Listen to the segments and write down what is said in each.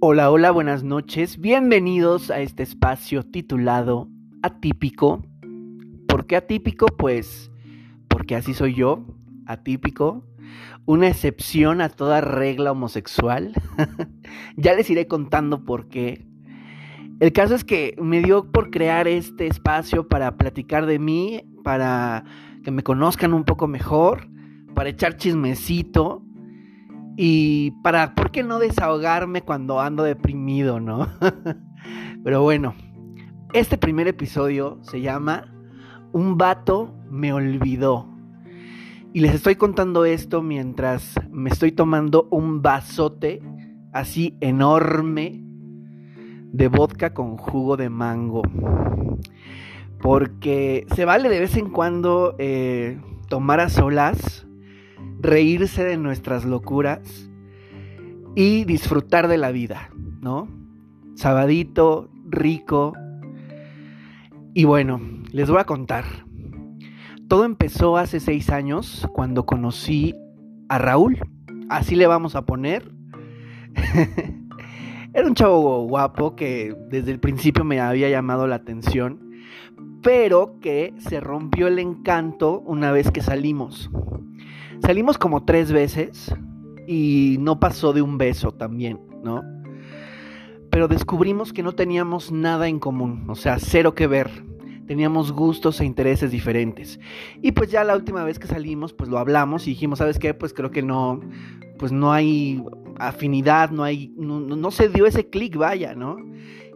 Hola, hola, buenas noches. Bienvenidos a este espacio titulado Atípico. ¿Por qué atípico? Pues porque así soy yo, atípico. Una excepción a toda regla homosexual. ya les iré contando por qué. El caso es que me dio por crear este espacio para platicar de mí, para que me conozcan un poco mejor, para echar chismecito y para, ¿por qué no desahogarme cuando ando deprimido, no? Pero bueno, este primer episodio se llama Un vato me olvidó. Y les estoy contando esto mientras me estoy tomando un vasote así enorme de vodka con jugo de mango. Porque se vale de vez en cuando eh, tomar a solas reírse de nuestras locuras y disfrutar de la vida, ¿no? Sabadito, rico. Y bueno, les voy a contar. Todo empezó hace seis años cuando conocí a Raúl. Así le vamos a poner. Era un chavo guapo que desde el principio me había llamado la atención, pero que se rompió el encanto una vez que salimos. Salimos como tres veces y no pasó de un beso también, ¿no? Pero descubrimos que no teníamos nada en común, o sea, cero que ver. Teníamos gustos e intereses diferentes. Y pues ya la última vez que salimos, pues lo hablamos y dijimos, ¿sabes qué? Pues creo que no, pues no hay afinidad, no hay, no, no se dio ese clic, vaya, ¿no?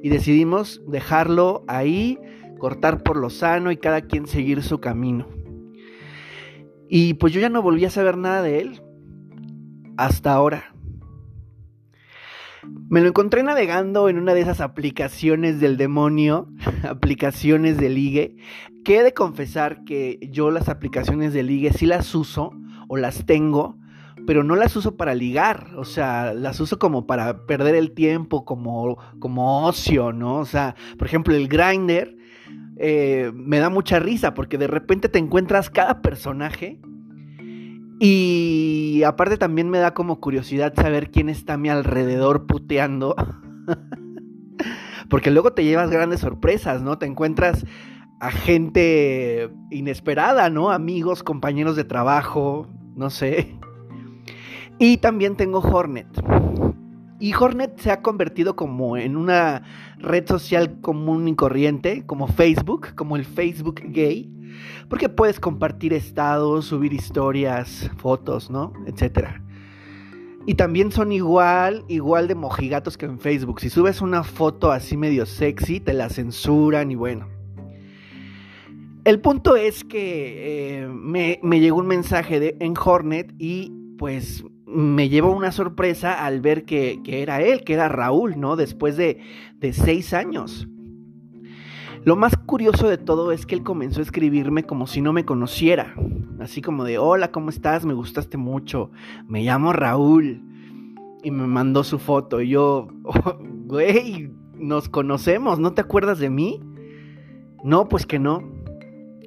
Y decidimos dejarlo ahí, cortar por lo sano y cada quien seguir su camino. Y pues yo ya no volví a saber nada de él. Hasta ahora. Me lo encontré navegando en una de esas aplicaciones del demonio, aplicaciones de ligue, que he de confesar que yo las aplicaciones de ligue sí las uso o las tengo, pero no las uso para ligar, o sea, las uso como para perder el tiempo, como, como ocio, ¿no? O sea, por ejemplo, el grinder eh, me da mucha risa porque de repente te encuentras cada personaje y aparte también me da como curiosidad saber quién está a mi alrededor puteando. porque luego te llevas grandes sorpresas, ¿no? Te encuentras a gente inesperada, ¿no? Amigos, compañeros de trabajo, no sé. Y también tengo Hornet. Y Hornet se ha convertido como en una red social común y corriente, como Facebook, como el Facebook gay, porque puedes compartir estados, subir historias, fotos, ¿no? Etcétera. Y también son igual, igual de mojigatos que en Facebook. Si subes una foto así medio sexy, te la censuran y bueno. El punto es que eh, me, llegó un mensaje de, en Hornet y pues me llevó una sorpresa al ver que, era él, que era Raúl, ¿no? Después de, de seis años. Lo más curioso de todo es que él comenzó a escribirme como si no me conociera. Así como de, hola, ¿cómo estás? Me gustaste mucho. Me llamo Raúl. Y me mandó su foto. Y yo, güey, nos conocemos, ¿no te acuerdas de mí? No, pues que no.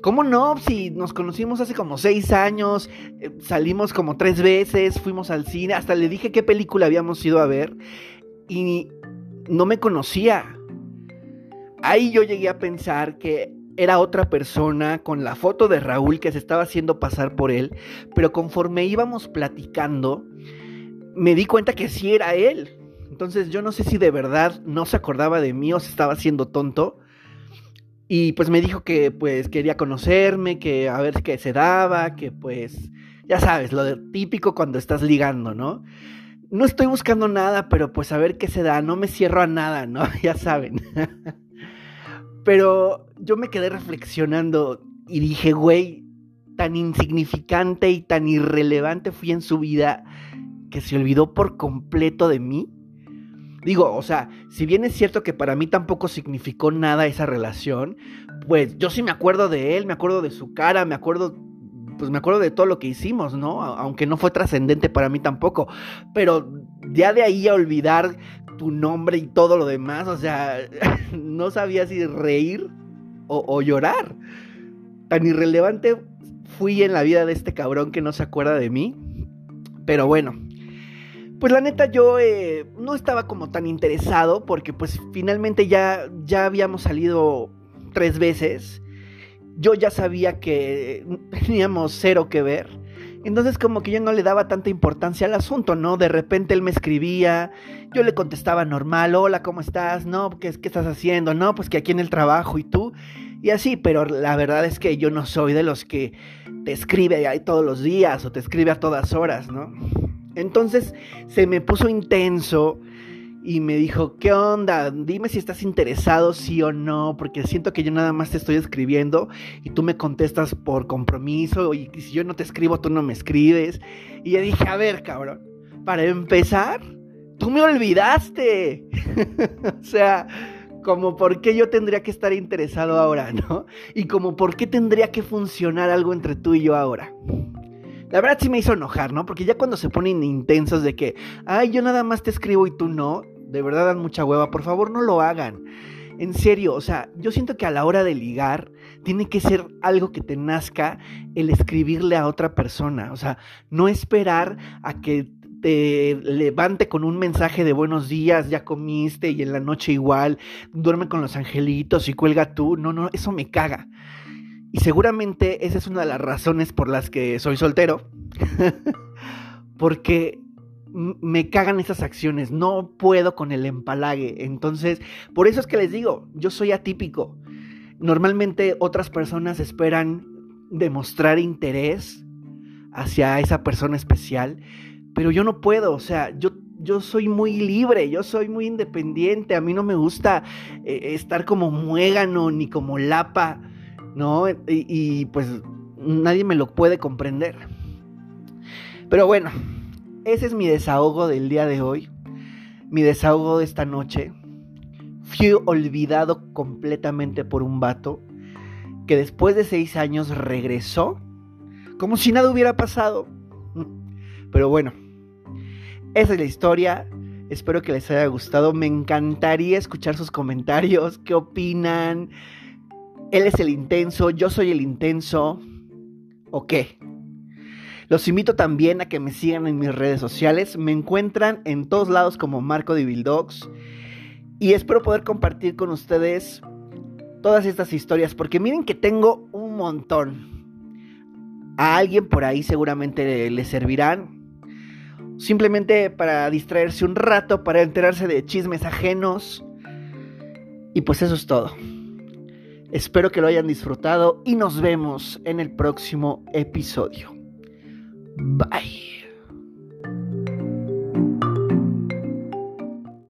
¿Cómo no? Si nos conocimos hace como seis años, eh, salimos como tres veces, fuimos al cine, hasta le dije qué película habíamos ido a ver y no me conocía. Ahí yo llegué a pensar que era otra persona con la foto de Raúl que se estaba haciendo pasar por él, pero conforme íbamos platicando, me di cuenta que sí era él. Entonces yo no sé si de verdad no se acordaba de mí o se estaba haciendo tonto, y pues me dijo que pues quería conocerme, que a ver qué se daba, que pues ya sabes, lo típico cuando estás ligando, ¿no? No estoy buscando nada, pero pues a ver qué se da, no me cierro a nada, ¿no? ya saben. pero yo me quedé reflexionando y dije, güey, tan insignificante y tan irrelevante fui en su vida que se olvidó por completo de mí. Digo, o sea, si bien es cierto que para mí tampoco significó nada esa relación, pues yo sí me acuerdo de él, me acuerdo de su cara, me acuerdo, pues me acuerdo de todo lo que hicimos, ¿no? Aunque no fue trascendente para mí tampoco. Pero ya de ahí a olvidar tu nombre y todo lo demás, o sea, no sabía si reír o, o llorar. Tan irrelevante fui en la vida de este cabrón que no se acuerda de mí. Pero bueno, pues la neta yo eh, no estaba como tan interesado porque pues finalmente ya, ya habíamos salido tres veces. Yo ya sabía que teníamos cero que ver. Entonces como que yo no le daba tanta importancia al asunto, ¿no? De repente él me escribía, yo le contestaba normal, hola, ¿cómo estás? No, ¿qué, qué estás haciendo? No, pues que aquí en el trabajo y tú. Y así, pero la verdad es que yo no soy de los que te escribe ahí todos los días o te escribe a todas horas, ¿no? Entonces se me puso intenso y me dijo, ¿qué onda? Dime si estás interesado, sí o no, porque siento que yo nada más te estoy escribiendo y tú me contestas por compromiso y si yo no te escribo, tú no me escribes. Y yo dije, a ver, cabrón, para empezar, tú me olvidaste. o sea, como por qué yo tendría que estar interesado ahora, ¿no? Y como por qué tendría que funcionar algo entre tú y yo ahora. La verdad sí me hizo enojar, ¿no? Porque ya cuando se ponen intensos de que, ay, yo nada más te escribo y tú no, de verdad dan mucha hueva, por favor no lo hagan. En serio, o sea, yo siento que a la hora de ligar tiene que ser algo que te nazca el escribirle a otra persona, o sea, no esperar a que te levante con un mensaje de buenos días, ya comiste y en la noche igual, duerme con los angelitos y cuelga tú, no, no, eso me caga. Y seguramente esa es una de las razones por las que soy soltero. Porque me cagan esas acciones, no puedo con el empalague. Entonces, por eso es que les digo, yo soy atípico. Normalmente otras personas esperan demostrar interés hacia esa persona especial, pero yo no puedo, o sea, yo, yo soy muy libre, yo soy muy independiente, a mí no me gusta eh, estar como muégano ni como lapa ¿no? Y, pues nadie me lo puede comprender. Pero bueno, ese es mi desahogo del día de hoy, mi desahogo de esta noche. Fui olvidado completamente por un vato que después de seis años regresó como si nada hubiera pasado. Pero bueno, esa es la historia. Espero que les haya gustado. Me encantaría escuchar sus comentarios. ¿Qué opinan? Él es el intenso, yo soy el intenso. ¿O qué? Los invito también a que me sigan en mis redes sociales. Me encuentran en todos lados como Marco de Bildogs. Y espero poder compartir con ustedes todas estas historias. Porque miren que tengo un montón. A alguien por ahí seguramente le servirán. Simplemente para distraerse un rato, para enterarse de chismes ajenos. Y pues eso es todo. Espero que lo hayan disfrutado y nos vemos en el próximo episodio. Bye.